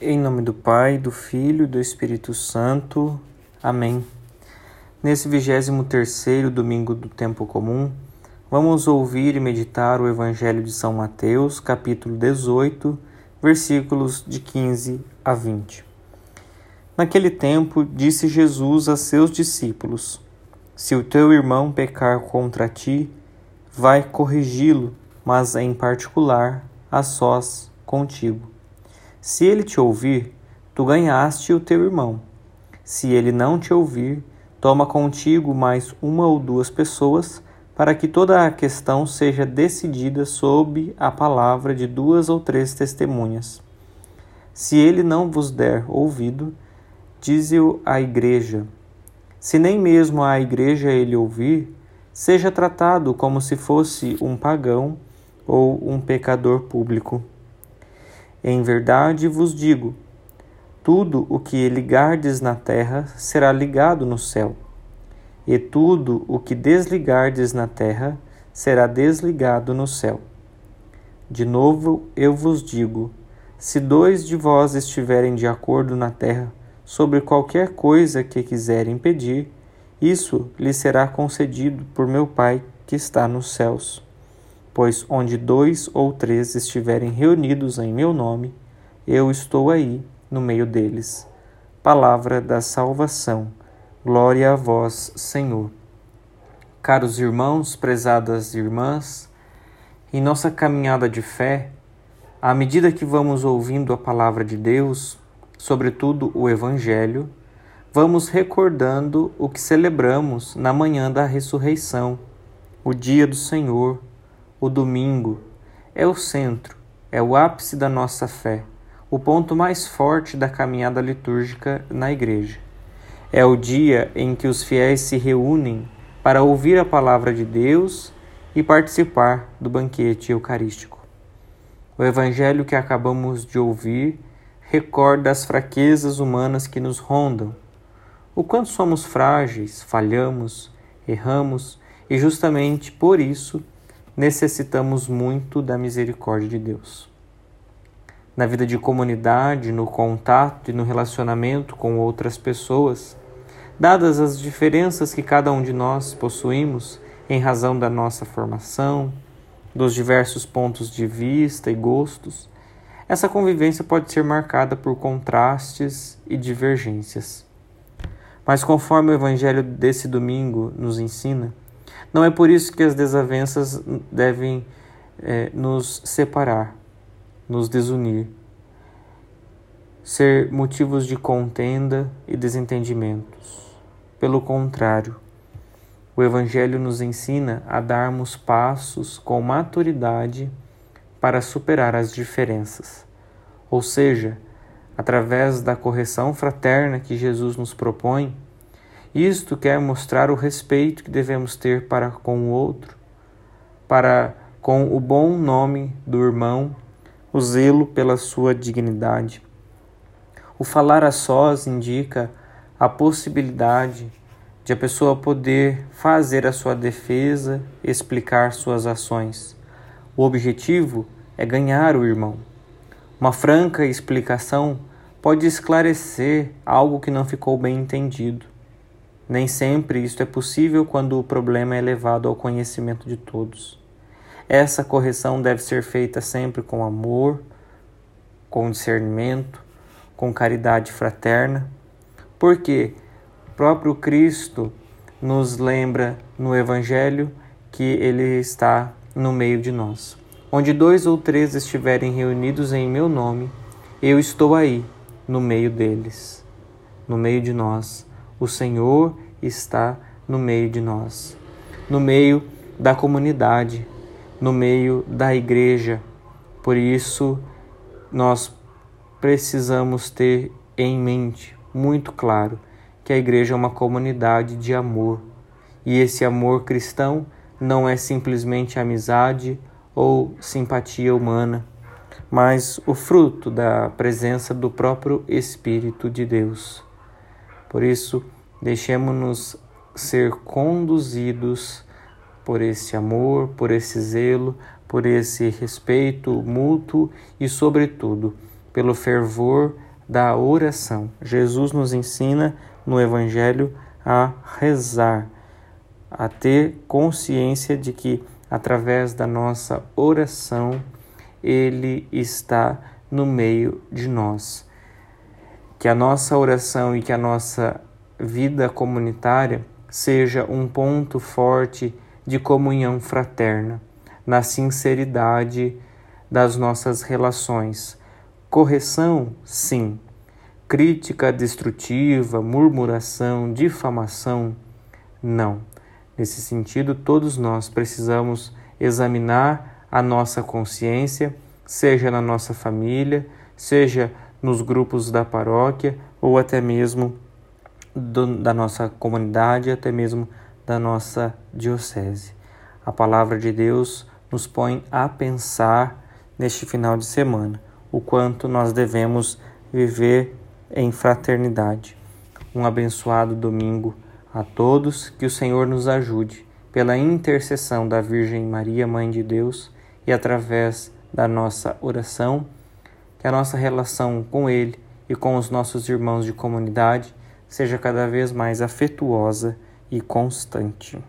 Em nome do Pai, do Filho e do Espírito Santo. Amém. Nesse vigésimo terceiro domingo do tempo comum, vamos ouvir e meditar o Evangelho de São Mateus, capítulo 18, versículos de 15 a 20. Naquele tempo, disse Jesus a seus discípulos: Se o teu irmão pecar contra ti, vai corrigi-lo, mas em particular, a sós contigo. Se ele te ouvir, tu ganhaste o teu irmão. Se ele não te ouvir, toma contigo mais uma ou duas pessoas, para que toda a questão seja decidida sob a palavra de duas ou três testemunhas. Se ele não vos der ouvido, dize-o à igreja. Se nem mesmo a igreja ele ouvir, seja tratado como se fosse um pagão ou um pecador público. Em verdade vos digo: tudo o que ligardes na terra será ligado no céu, e tudo o que desligardes na terra será desligado no céu. De novo eu vos digo: se dois de vós estiverem de acordo na terra sobre qualquer coisa que quiserem pedir, isso lhe será concedido por meu Pai que está nos céus. Pois onde dois ou três estiverem reunidos em meu nome, eu estou aí no meio deles. Palavra da salvação. Glória a vós, Senhor. Caros irmãos, prezadas irmãs, em nossa caminhada de fé, à medida que vamos ouvindo a palavra de Deus, sobretudo o Evangelho, vamos recordando o que celebramos na manhã da ressurreição, o dia do Senhor o domingo é o centro, é o ápice da nossa fé, o ponto mais forte da caminhada litúrgica na Igreja. É o dia em que os fiéis se reúnem para ouvir a palavra de Deus e participar do banquete eucarístico. O Evangelho que acabamos de ouvir recorda as fraquezas humanas que nos rondam, o quanto somos frágeis, falhamos, erramos e justamente por isso necessitamos muito da misericórdia de Deus. Na vida de comunidade, no contato e no relacionamento com outras pessoas, dadas as diferenças que cada um de nós possuímos em razão da nossa formação, dos diversos pontos de vista e gostos, essa convivência pode ser marcada por contrastes e divergências. Mas conforme o evangelho desse domingo nos ensina, não é por isso que as desavenças devem é, nos separar, nos desunir, ser motivos de contenda e desentendimentos. Pelo contrário, o Evangelho nos ensina a darmos passos com maturidade para superar as diferenças, ou seja, através da correção fraterna que Jesus nos propõe isto quer mostrar o respeito que devemos ter para com o outro, para com o bom nome do irmão, o zelo pela sua dignidade. O falar a sós indica a possibilidade de a pessoa poder fazer a sua defesa, explicar suas ações. O objetivo é ganhar o irmão. Uma franca explicação pode esclarecer algo que não ficou bem entendido. Nem sempre isto é possível quando o problema é levado ao conhecimento de todos. Essa correção deve ser feita sempre com amor, com discernimento, com caridade fraterna, porque próprio Cristo nos lembra no Evangelho que Ele está no meio de nós. Onde dois ou três estiverem reunidos em meu nome, eu estou aí, no meio deles, no meio de nós o Senhor está no meio de nós, no meio da comunidade, no meio da igreja. Por isso, nós precisamos ter em mente, muito claro, que a igreja é uma comunidade de amor. E esse amor cristão não é simplesmente amizade ou simpatia humana, mas o fruto da presença do próprio Espírito de Deus. Por isso, deixemos-nos ser conduzidos por esse amor, por esse zelo, por esse respeito mútuo e, sobretudo, pelo fervor da oração. Jesus nos ensina no Evangelho a rezar, a ter consciência de que através da nossa oração ele está no meio de nós. Que a nossa oração e que a nossa vida comunitária seja um ponto forte de comunhão fraterna, na sinceridade das nossas relações. Correção, sim. Crítica destrutiva, murmuração, difamação, não. Nesse sentido, todos nós precisamos examinar a nossa consciência, seja na nossa família, seja nos grupos da paróquia ou até mesmo do, da nossa comunidade, até mesmo da nossa diocese. A palavra de Deus nos põe a pensar neste final de semana o quanto nós devemos viver em fraternidade. Um abençoado domingo a todos, que o Senhor nos ajude, pela intercessão da Virgem Maria, Mãe de Deus, e através da nossa oração, que a nossa relação com Ele e com os nossos irmãos de comunidade seja cada vez mais afetuosa e constante.